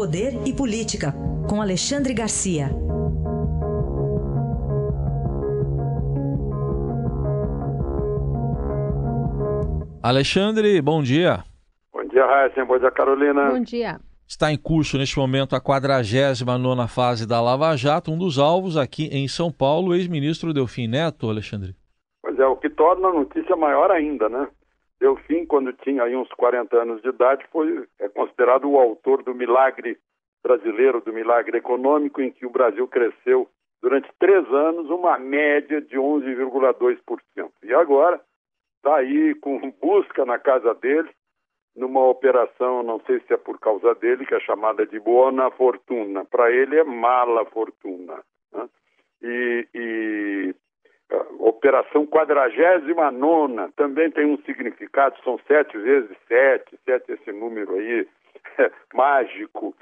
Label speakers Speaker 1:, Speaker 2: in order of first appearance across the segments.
Speaker 1: Poder e Política, com Alexandre Garcia.
Speaker 2: Alexandre, bom dia.
Speaker 3: Bom dia, Raíssa. Bom dia, Carolina.
Speaker 4: Bom dia.
Speaker 2: Está em curso neste momento a 49 fase da Lava Jato. Um dos alvos aqui em São Paulo, o ex-ministro Delfim Neto, Alexandre.
Speaker 3: Pois é, o que torna a notícia maior ainda, né? Delfim, quando tinha aí uns 40 anos de idade, foi é considerado o autor do milagre brasileiro, do milagre econômico, em que o Brasil cresceu durante três anos uma média de 11,2%. E agora está aí com busca na casa dele numa operação, não sei se é por causa dele, que é chamada de Buona Fortuna. Para ele é mala fortuna. Né? E, e Operação Quadragésima Nona também tem um significado, são sete vezes sete, sete esse número aí é, mágico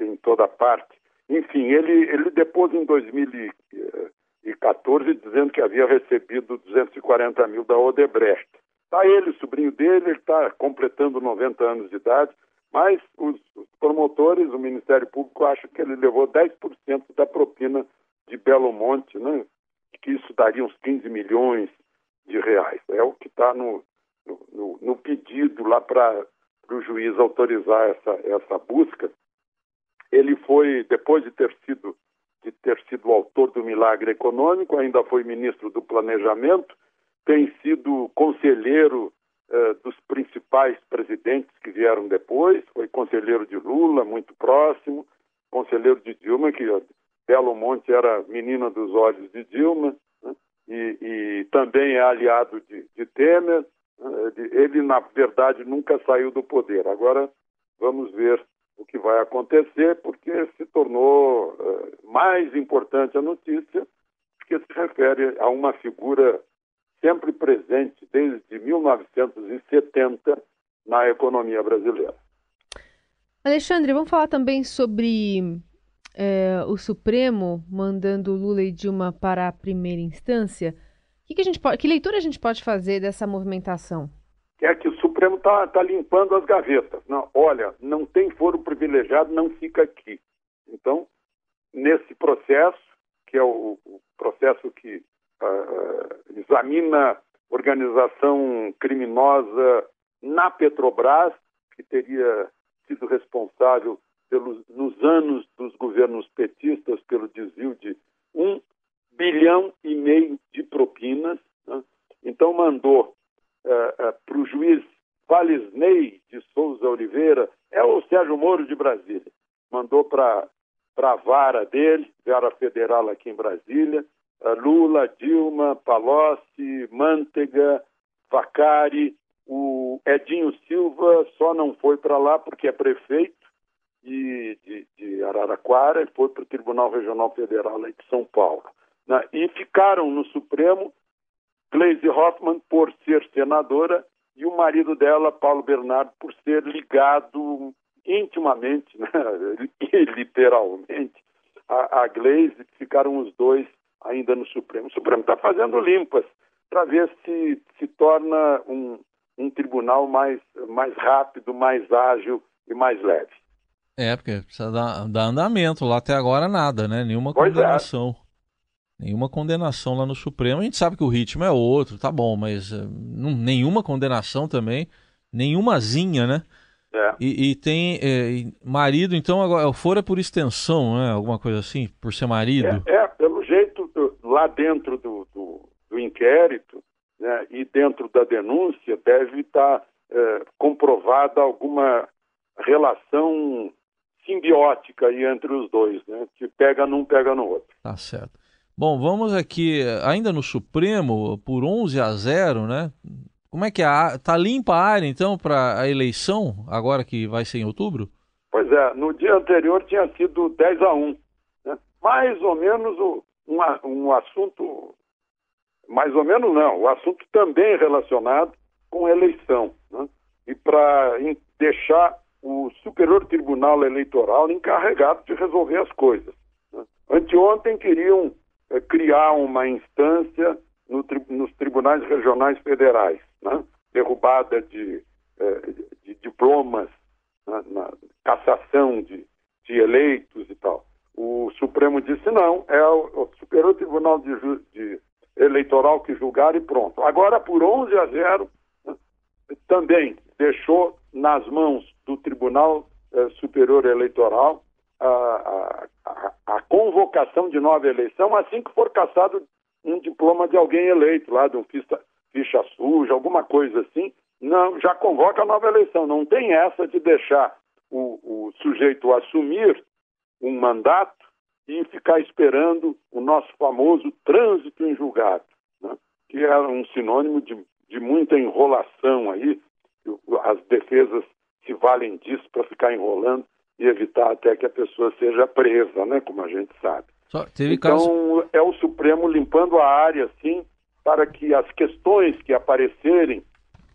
Speaker 3: em toda parte. Enfim, ele, ele depois em 2014 dizendo que havia recebido 240 mil da Odebrecht. Está ele, sobrinho dele, ele está completando 90 anos de idade, mas os, promotores, o Ministério Público, acham que ele levou 10% da propina de Belo Monte, né? Que isso daria uns 15 milhões de reais. É o que está no, no, no, pedido lá para o juiz autorizar essa, essa busca. Ele foi, depois de ter sido de ter sido o autor do milagre econômico, ainda foi ministro do Planejamento, tem sido conselheiro uh, dos principais presidentes que vieram depois, foi conselheiro de Lula, muito próximo, conselheiro de Dilma, que Belo Monte era menina dos olhos de Dilma, né? e, e, também é aliado de, de Temer. Né? Ele, na verdade, nunca saiu do poder. Agora, vamos ver o que vai acontecer, porque se tornou uh, mais importante a notícia, porque se refere a uma figura sempre presente desde 1970 na economia brasileira.
Speaker 4: Alexandre, vamos falar também sobre é, o Supremo mandando Lula e Dilma para a primeira instância. Que, que, a gente pode, que leitura a gente pode fazer dessa movimentação?
Speaker 3: É que o Supremo está tá limpando as gavetas. Não, olha, não tem foro privilegiado, não fica aqui. Então, nesse processo, que é o, o processo que uh, examina organização criminosa na Petrobras, que teria sido responsável nos anos dos governos petistas pelo desvio de um bilhão e meio de propinas. Né? Então mandou uh, uh, para o juiz Valisney de Souza Oliveira, é o Sérgio Moro de Brasília, mandou para a vara dele, vara federal aqui em Brasília, Lula, Dilma, Palocci, Mantega, Vacari, o Edinho Silva só não foi para lá porque é prefeito de, de, de Araraquara, ele foi para o Tribunal Regional Federal lá de São Paulo. Né? E ficaram no Supremo Gleisi Hoffmann por ser senadora e o marido dela, Paulo Bernardo, por ser ligado intimamente, né? literalmente, a, a Gleisi, ficaram os dois ainda no Supremo. O Supremo está fazendo limpas para ver se se torna um, um tribunal mais, mais rápido, mais ágil e mais leve.
Speaker 2: É, porque precisa dar, dar andamento. Lá até agora nada, né? Nenhuma pois é. condenação. É. Nenhuma condenação lá no Supremo. A gente sabe que o ritmo é outro, tá bom, mas não, nenhuma condenação também. Nenhumazinha, né?
Speaker 3: É.
Speaker 2: E, e, tem é, marido, então, agora, o foro é por extensão, né? Alguma coisa assim, por ser marido.
Speaker 3: É, é pelo jeito, lá dentro do, do, do inquérito né, e dentro da denúncia, deve estar é, comprovada alguma relação simbiótica aí entre os dois, né? Que pega num, pega no outro.
Speaker 2: Tá certo. Bom, vamos aqui, ainda no Supremo, por 11 a 0, né? Como é que é? Tá limpa a área, então, para a eleição, agora que vai ser em outubro?
Speaker 3: Pois é, no dia anterior tinha sido 10 a 1. Né? Mais ou menos o, um, um assunto, mais ou menos não, o assunto também relacionado com eleição. Né? E para deixar o Superior Tribunal Eleitoral encarregado de resolver as coisas. Né? Anteontem queriam é, criar uma instância no, nos tribunais regionais federais, né? derrubada de, é, de diplomas, né? na cassação de, de eleitos e tal. O Supremo disse não, é o, o Superior Tribunal de, de, Eleitoral que julgar e pronto. Agora, por 11 a 0, também deixou nas mãos Tribunal eh, Superior Eleitoral a, a, a, convocação de nova eleição assim que for caçado um diploma de alguém eleito, lá de um ficha, ficha suja, alguma coisa assim. Não, já convoca a nova eleição. Não tem essa de deixar o, o sujeito assumir um mandato e ficar esperando o nosso famoso trânsito em julgado, né? que é um sinônimo de, de muita enrolação aí. As defesas se valem disso para ficar enrolando e evitar até que a pessoa seja presa, né? Como a gente sabe. então caso... é o Supremo limpando a área, sim, para que as questões que aparecerem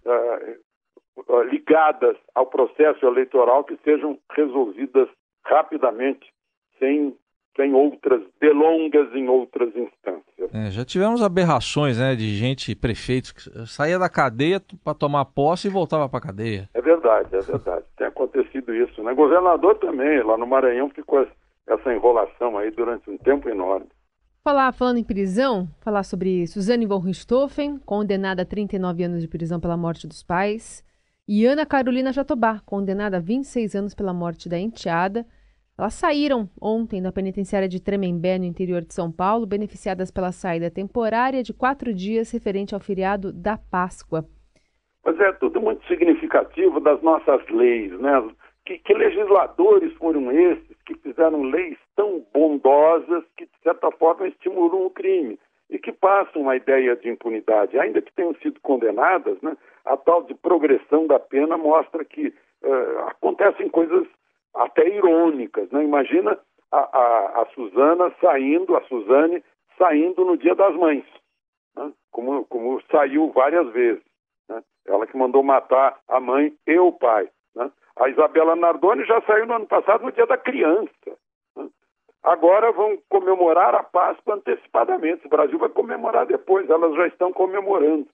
Speaker 3: uh, ligadas ao processo eleitoral que sejam resolvidas rapidamente, sem tem outras delongas em outras instâncias.
Speaker 2: É, já tivemos aberrações, né, de gente, prefeitos, que saía da cadeia para tomar posse e voltava para a cadeia.
Speaker 3: É verdade, é verdade. Tem acontecido isso, né? Governador também, lá no Maranhão ficou essa enrolação aí durante um tempo enorme.
Speaker 4: Falar, falando em prisão, falar sobre Suzane von Richthofen, condenada a 39 anos de prisão pela morte dos pais, e Ana Carolina Jatobá, condenada a 26 anos pela morte da enteada, elas saíram ontem da penitenciária de Tremembé, no interior de São Paulo, beneficiadas pela saída temporária de quatro dias referente ao feriado da Páscoa.
Speaker 3: Mas é tudo muito significativo das nossas leis, né? Que, que legisladores foram esses que fizeram leis tão bondosas que, de certa forma, estimulam o crime e que passam a ideia de impunidade, ainda que tenham sido condenadas, né? A tal de progressão da pena mostra que uh, acontecem coisas até irônicas. Né? Imagina a, a, a Suzana saindo, a Suzane saindo no Dia das Mães, né? como, como saiu várias vezes. Né? Ela que mandou matar a mãe e o pai. Né? A Isabela Nardoni já saiu no ano passado no Dia da Criança. Né? Agora vão comemorar a Páscoa antecipadamente. O Brasil vai comemorar depois, elas já estão comemorando.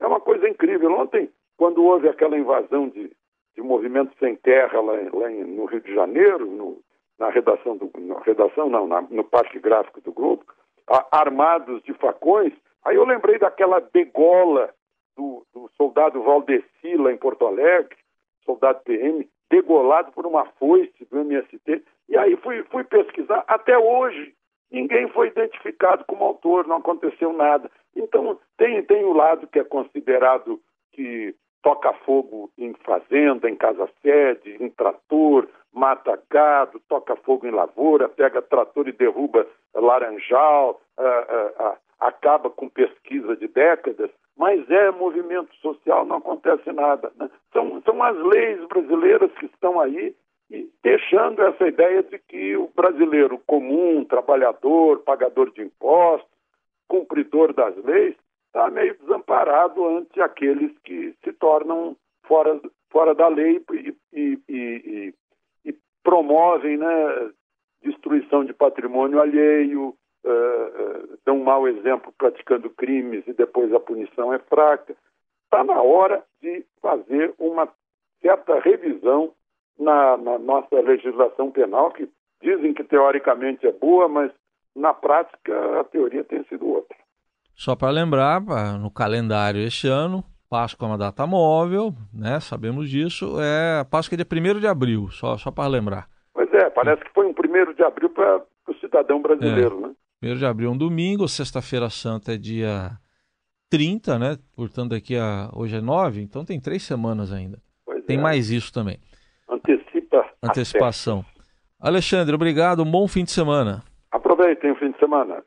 Speaker 3: É uma coisa incrível. Ontem, quando houve aquela invasão de, de movimento sem terra lá, lá em, no Rio de Janeiro, no, na redação do na redação não, na, no parque gráfico do grupo, a, armados de facões. Aí eu lembrei daquela degola do, do soldado Valdeci lá em Porto Alegre, soldado PM, degolado por uma foice do MST. E aí fui, fui pesquisar. Até hoje, ninguém foi identificado como autor, não aconteceu nada. Então, tem, tem o lado que é considerado que toca fogo em fazenda, em casa-sede, em trator, mata gado, toca fogo em lavoura, pega trator e derruba laranjal, uh, uh, acaba com pesquisa de décadas, mas é movimento social, não acontece nada. Né? São, são as leis brasileiras que estão aí e deixando essa ideia de que o brasileiro comum, trabalhador, pagador de impostos, cumpridor das leis, está meio desamparado ante aqueles que se tornam fora, fora da lei e, e, e, e promovem né, destruição de patrimônio alheio, uh, dão mau exemplo praticando crimes e depois a punição é fraca. Está na hora de fazer uma certa revisão na, na nossa legislação penal, que dizem que teoricamente é boa, mas na prática a teoria tem sido outra.
Speaker 2: Só para lembrar, no calendário este ano, Páscoa é uma data móvel, né? Sabemos disso. É a Páscoa é dia 1 de abril, só, só para lembrar.
Speaker 3: Pois é, parece que foi um 1 de abril para o cidadão brasileiro, é. né?
Speaker 2: 1 de abril é um domingo, sexta-feira santa é dia 30, né? Portanto, daqui a. Hoje é 9, então tem três semanas ainda. Pois tem é. mais isso também.
Speaker 3: Antecipa.
Speaker 2: Antecipação. Alexandre, obrigado. Um bom fim de semana.
Speaker 3: Aproveitem o fim de semana.